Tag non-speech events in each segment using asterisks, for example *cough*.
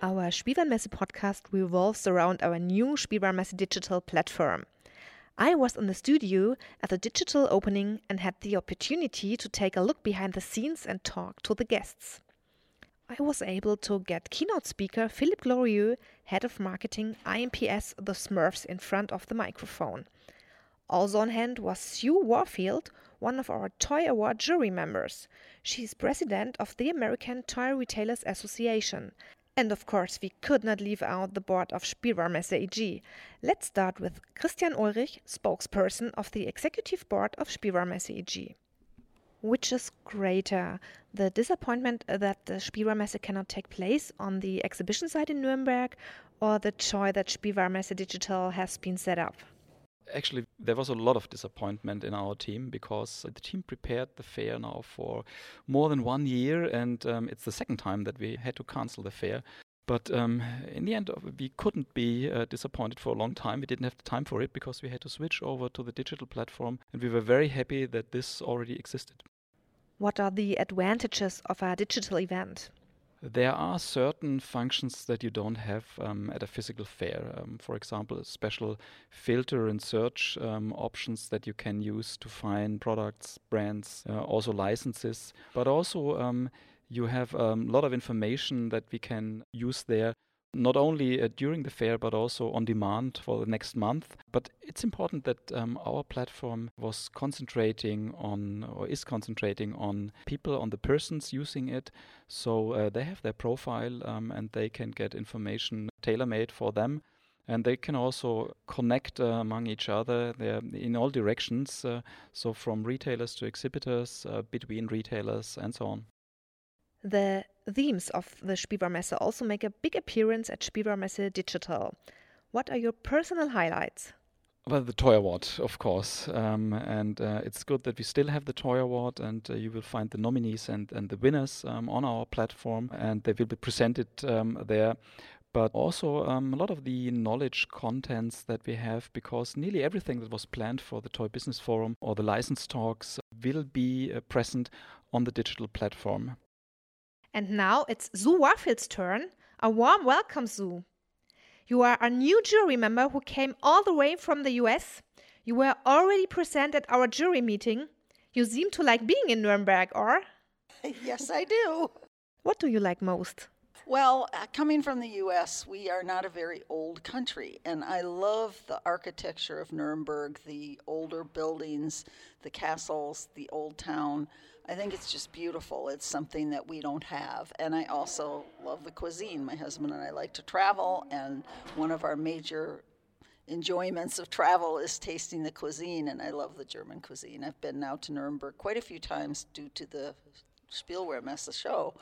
Our Spielwarenmesse podcast revolves around our new Spielwarenmesse digital platform. I was in the studio at the digital opening and had the opportunity to take a look behind the scenes and talk to the guests. I was able to get keynote speaker Philippe Glorieux, head of marketing IMPS The Smurfs, in front of the microphone. Also on hand was Sue Warfield, one of our Toy Award jury members. She is president of the American Toy Retailers Association. And of course, we could not leave out the board of Spielwarenmesse eG. Let's start with Christian Ulrich, spokesperson of the executive board of Spielwarenmesse eG. Which is greater, the disappointment that the Spielwarenmesse cannot take place on the exhibition site in Nuremberg, or the joy that Spielwarenmesse Digital has been set up? Actually there was a lot of disappointment in our team because the team prepared the fair now for more than one year and um, it's the second time that we had to cancel the fair. But um, in the end we couldn't be uh, disappointed for a long time. We didn't have the time for it because we had to switch over to the digital platform and we were very happy that this already existed. What are the advantages of a digital event there are certain functions that you don't have um, at a physical fair. Um, for example, special filter and search um, options that you can use to find products, brands, uh, also licenses. But also, um, you have a um, lot of information that we can use there not only uh, during the fair but also on demand for the next month. But it's important that um, our platform was concentrating on or is concentrating on people, on the persons using it. So uh, they have their profile um, and they can get information tailor made for them. And they can also connect uh, among each other They're in all directions, uh, so from retailers to exhibitors, uh, between retailers, and so on. The themes of the Spielwarenmesse also make a big appearance at Spielwarenmesse Digital. What are your personal highlights? Well, the Toy Award, of course. Um, and uh, it's good that we still have the Toy Award, and uh, you will find the nominees and, and the winners um, on our platform, and they will be presented um, there. But also um, a lot of the knowledge contents that we have, because nearly everything that was planned for the Toy Business Forum or the license talks will be uh, present on the digital platform. And now it's Sue Warfield's turn. A warm welcome, Sue. You are a new jury member who came all the way from the US. You were already present at our jury meeting. You seem to like being in Nuremberg, or? *laughs* yes, I do. What do you like most? Well, uh, coming from the US, we are not a very old country, and I love the architecture of Nuremberg, the older buildings, the castles, the old town. I think it's just beautiful. It's something that we don't have. And I also love the cuisine. My husband and I like to travel, and one of our major enjoyments of travel is tasting the cuisine, and I love the German cuisine. I've been now to Nuremberg quite a few times due to the Spielwarenmesse show.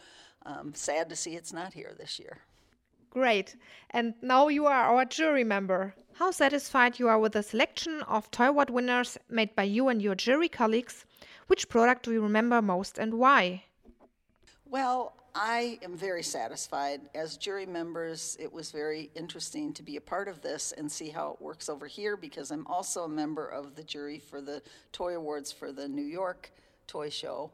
Um, sad to see it's not here this year. Great. And now you are our jury member. How satisfied you are with the selection of Toy Award winners made by you and your jury colleagues? Which product do you remember most and why? Well, I am very satisfied. As jury members, it was very interesting to be a part of this and see how it works over here because I'm also a member of the jury for the Toy Awards for the New York Toy Show.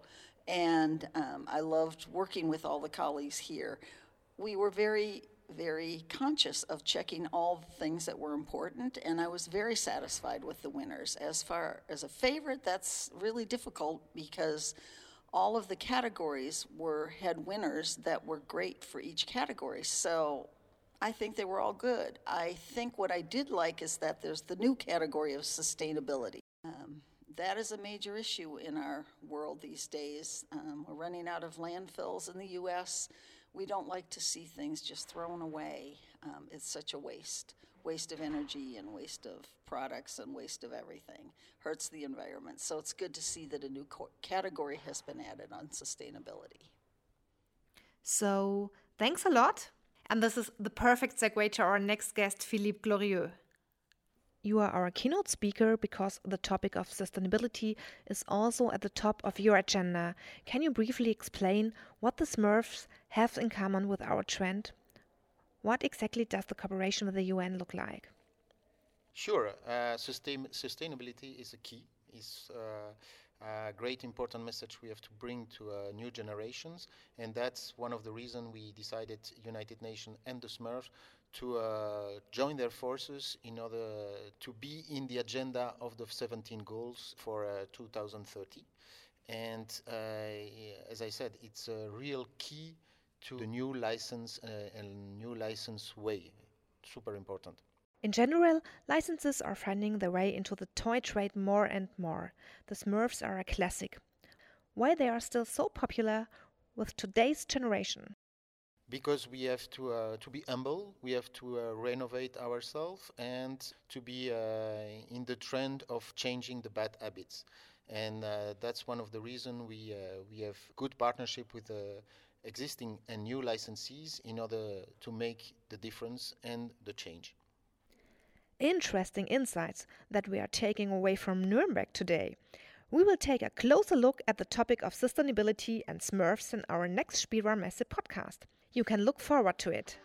And um, I loved working with all the colleagues here. We were very very conscious of checking all the things that were important, and I was very satisfied with the winners. As far as a favorite, that's really difficult because all of the categories were had winners that were great for each category. So I think they were all good. I think what I did like is that there's the new category of sustainability. Um, that is a major issue in our world these days. Um, we're running out of landfills in the U.S we don't like to see things just thrown away. Um, it's such a waste waste of energy and waste of products and waste of everything. Hurts the environment. So it's good to see that a new co- category has been added on sustainability. So thanks a lot. And this is the perfect segue to our next guest philippe glorieux you are our keynote speaker because the topic of sustainability is also at the top of your agenda. Can you briefly explain what the Smurfs have in common with our trend? What exactly does the cooperation with the UN look like? Sure. Uh, sustain- sustainability is a key. Is uh, a great important message we have to bring to uh, new generations, and that's one of the reasons we decided United Nations and the Smurfs to uh, join their forces in order to be in the agenda of the 17 goals for uh, 2030. And uh, as I said, it's a real key to the new license uh, and new license way. Super important. In general, licenses are finding their way into the toy trade more and more. The Smurfs are a classic. Why they are still so popular with today's generation? Because we have to uh, to be humble, we have to uh, renovate ourselves, and to be uh, in the trend of changing the bad habits. And uh, that's one of the reasons we uh, we have good partnership with the existing and new licensees in order to make the difference and the change interesting insights that we are taking away from Nuremberg today. We will take a closer look at the topic of sustainability and Smurfs in our next Spielwarenmesse podcast. You can look forward to it.